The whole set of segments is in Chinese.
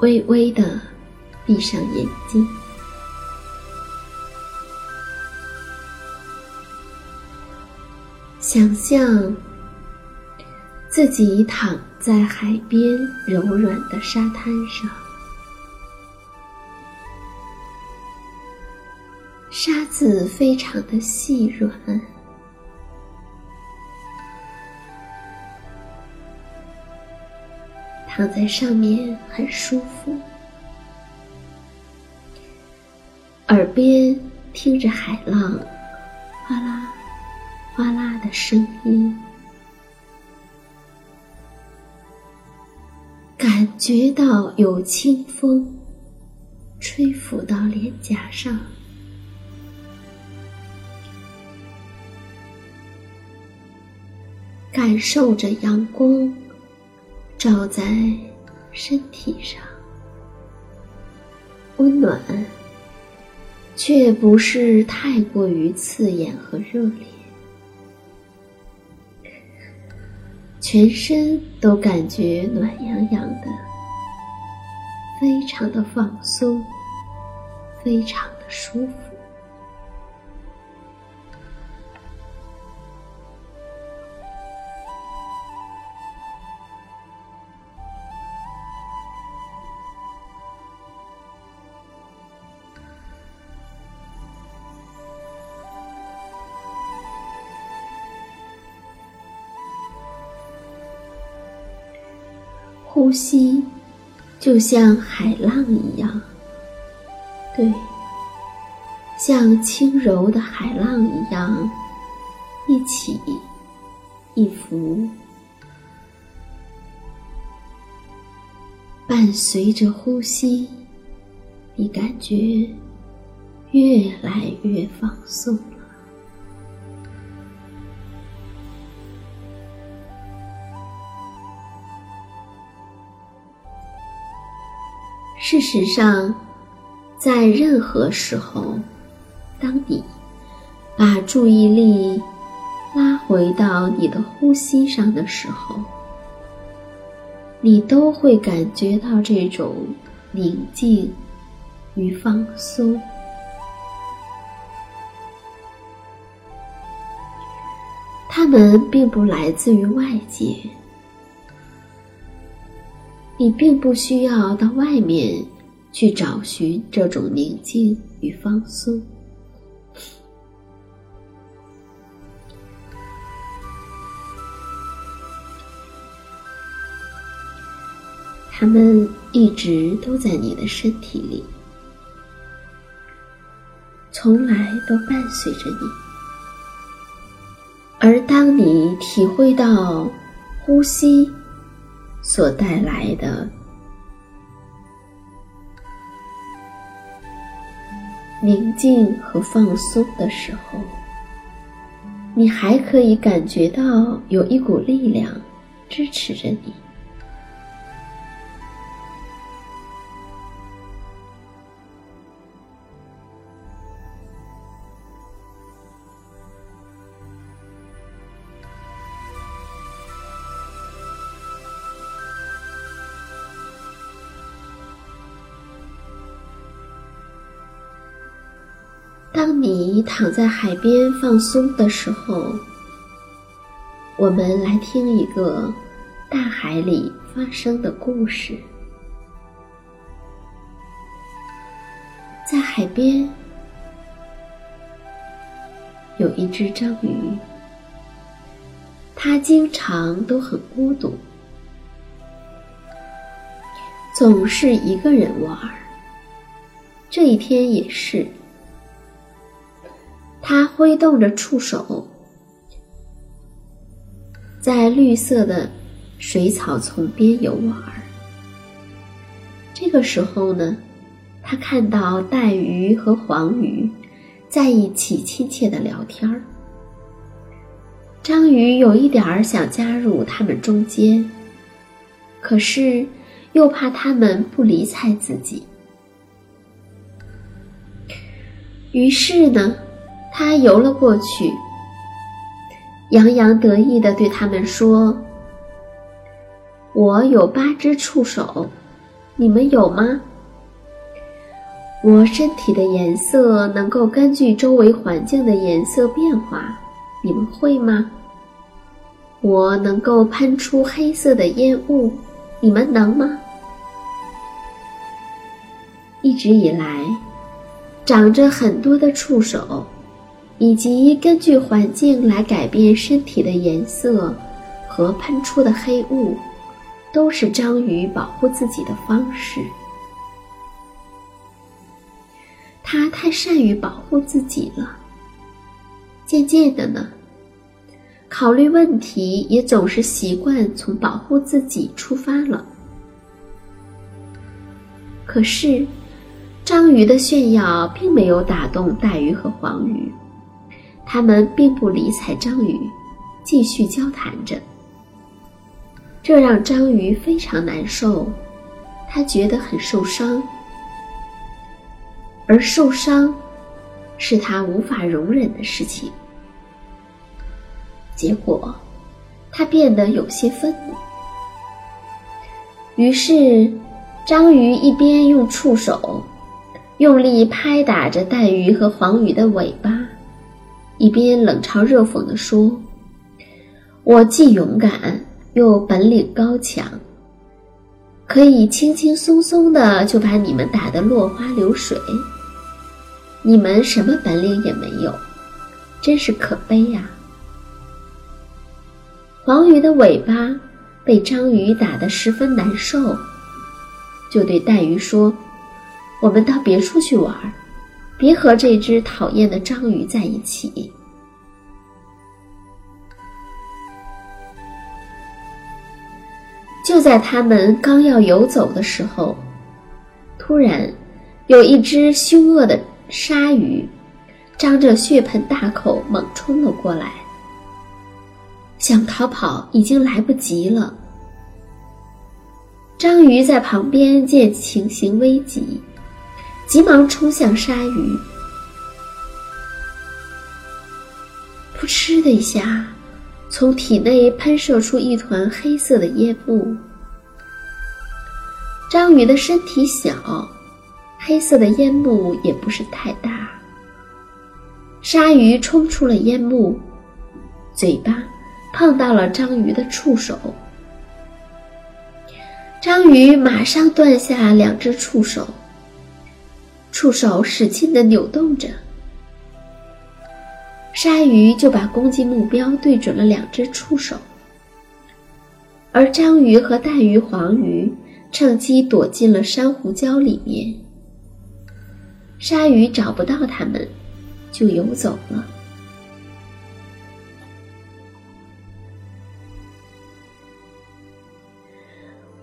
微微的闭上眼睛，想象自己躺在海边柔软的沙滩上，沙子非常的细软。躺在上面很舒服，耳边听着海浪哗啦哗啦的声音，感觉到有清风吹拂到脸颊上，感受着阳光。照在身体上，温暖，却不是太过于刺眼和热烈，全身都感觉暖洋洋的，非常的放松，非常的舒服。呼吸就像海浪一样，对，像轻柔的海浪一样，一起一伏，伴随着呼吸，你感觉越来越放松。事实上在任何时候当你把注意力拉回到你的呼吸上的时候你都会感觉到这种宁静与放松。他们并不来自于外界你并不需要到外面去找寻这种宁静与放松。他们一直都在你的身体里，从来都伴随着你。而当你体会到呼吸所带来的宁静和放松的时候，你还可以感觉到有一股力量支持着你。当你躺在海边放松的时候，我们来听一个大海里发生的故事。在海边有一只章鱼，它经常都很孤独，总是一个人玩儿。这一天也是。它挥动着触手，在绿色的水草丛边游玩。这个时候呢，他看到带鱼和黄鱼在一起亲切的聊天儿。章鱼有一点儿想加入他们中间，可是又怕他们不理睬自己，于是呢。他游了过去，洋洋得意地对他们说：“我有八只触手，你们有吗？我身体的颜色能够根据周围环境的颜色变化，你们会吗？我能够喷出黑色的烟雾，你们能吗？一直以来，长着很多的触手。”以及根据环境来改变身体的颜色和喷出的黑雾，都是章鱼保护自己的方式。它太善于保护自己了。渐渐的呢，考虑问题也总是习惯从保护自己出发了。可是，章鱼的炫耀并没有打动带鱼和黄鱼。他们并不理睬章鱼，继续交谈着。这让章鱼非常难受，他觉得很受伤，而受伤是他无法容忍的事情。结果，他变得有些愤怒。于是，章鱼一边用触手用力拍打着带鱼和黄鱼的尾巴。一边冷嘲热讽地说：“我既勇敢又本领高强，可以轻轻松松的就把你们打得落花流水。你们什么本领也没有，真是可悲呀！”黄鱼的尾巴被章鱼打得十分难受，就对带鱼说：“我们到别处去玩。”别和这只讨厌的章鱼在一起。就在他们刚要游走的时候，突然，有一只凶恶的鲨鱼，张着血盆大口猛冲了过来。想逃跑已经来不及了。章鱼在旁边见情形危急。急忙冲向鲨鱼，扑哧的一下，从体内喷射出一团黑色的烟雾。章鱼的身体小，黑色的烟幕也不是太大。鲨鱼冲出了烟幕，嘴巴碰到了章鱼的触手，章鱼马上断下两只触手，触手使劲的扭动着，鲨鱼就把攻击目标对准了两只触手，而章鱼和带鱼黄鱼趁机躲进了珊瑚礁里面，鲨鱼找不到它们，就游走了。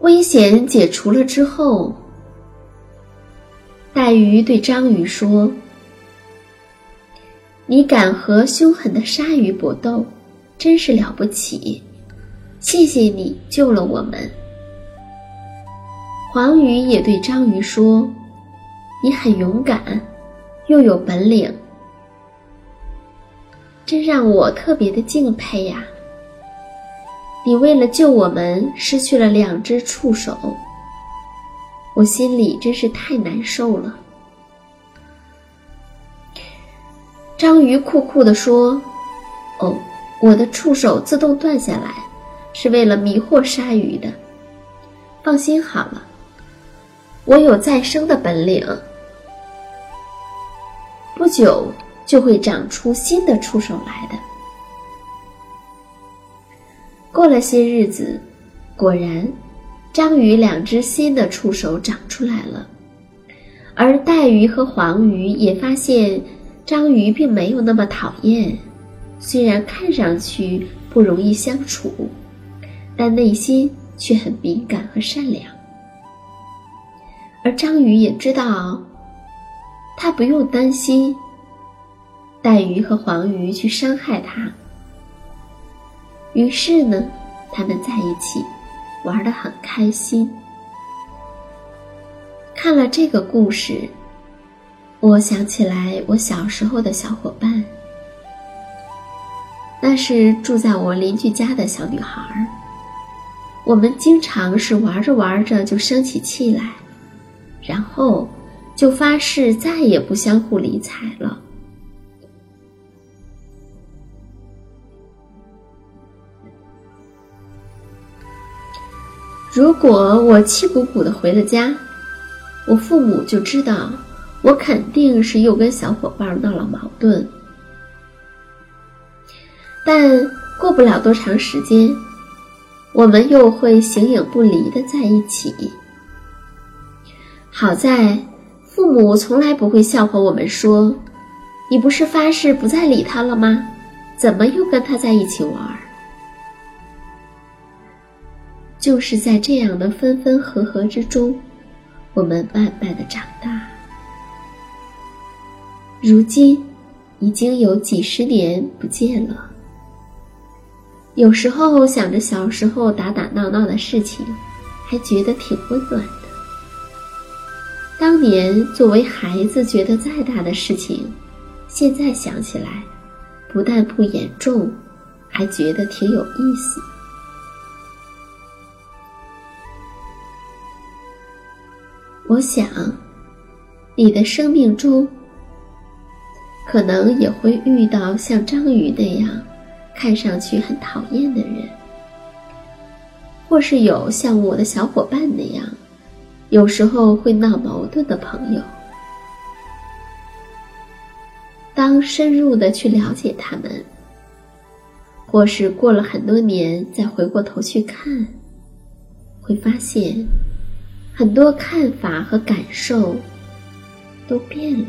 危险解除了之后，带鱼对章鱼说：“你敢和凶狠的鲨鱼搏斗，真是了不起！谢谢你救了我们。”黄鱼也对章鱼说：“你很勇敢，又有本领，真让我特别的敬佩呀。”你为了救我们失去了两只触手，我心里真是太难受了。章鱼酷酷地说：“哦，我的触手自动断下来，是为了迷惑鲨鱼的。放心好了，我有再生的本领，不久就会长出新的触手来的。”过了些日子，果然，章鱼两只新的触手长出来了，而带鱼和黄鱼也发现章鱼并没有那么讨厌，虽然看上去不容易相处，但内心却很敏感和善良。而章鱼也知道，它不用担心带鱼和黄鱼去伤害它。于是呢，他们在一起玩得很开心。看了这个故事，我想起来我小时候的小伙伴，那是住在我邻居家的小女孩。我们经常是玩着玩着就生起气来，然后就发誓再也不相互理睬了。如果我气鼓鼓的回了家，我父母就知道我肯定是又跟小伙伴闹了矛盾。但过不了多长时间，我们又会形影不离的在一起。好在父母从来不会笑话我们说：“你不是发誓不再理他了吗？怎么又跟他在一起玩？”就是在这样的分分合合之中，我们慢慢的长大。如今，已经有几十年不见了。有时候想着小时候打打闹闹的事情，还觉得挺温暖的。当年作为孩子觉得再大的事情，现在想起来，不但不严重，还觉得挺有意思。我想，你的生命中可能也会遇到像章鱼那样看上去很讨厌的人，或是有像我的小伙伴那样有时候会闹矛盾的朋友。当深入的去了解他们，或是过了很多年再回过头去看，会发现。很多看法和感受都变了。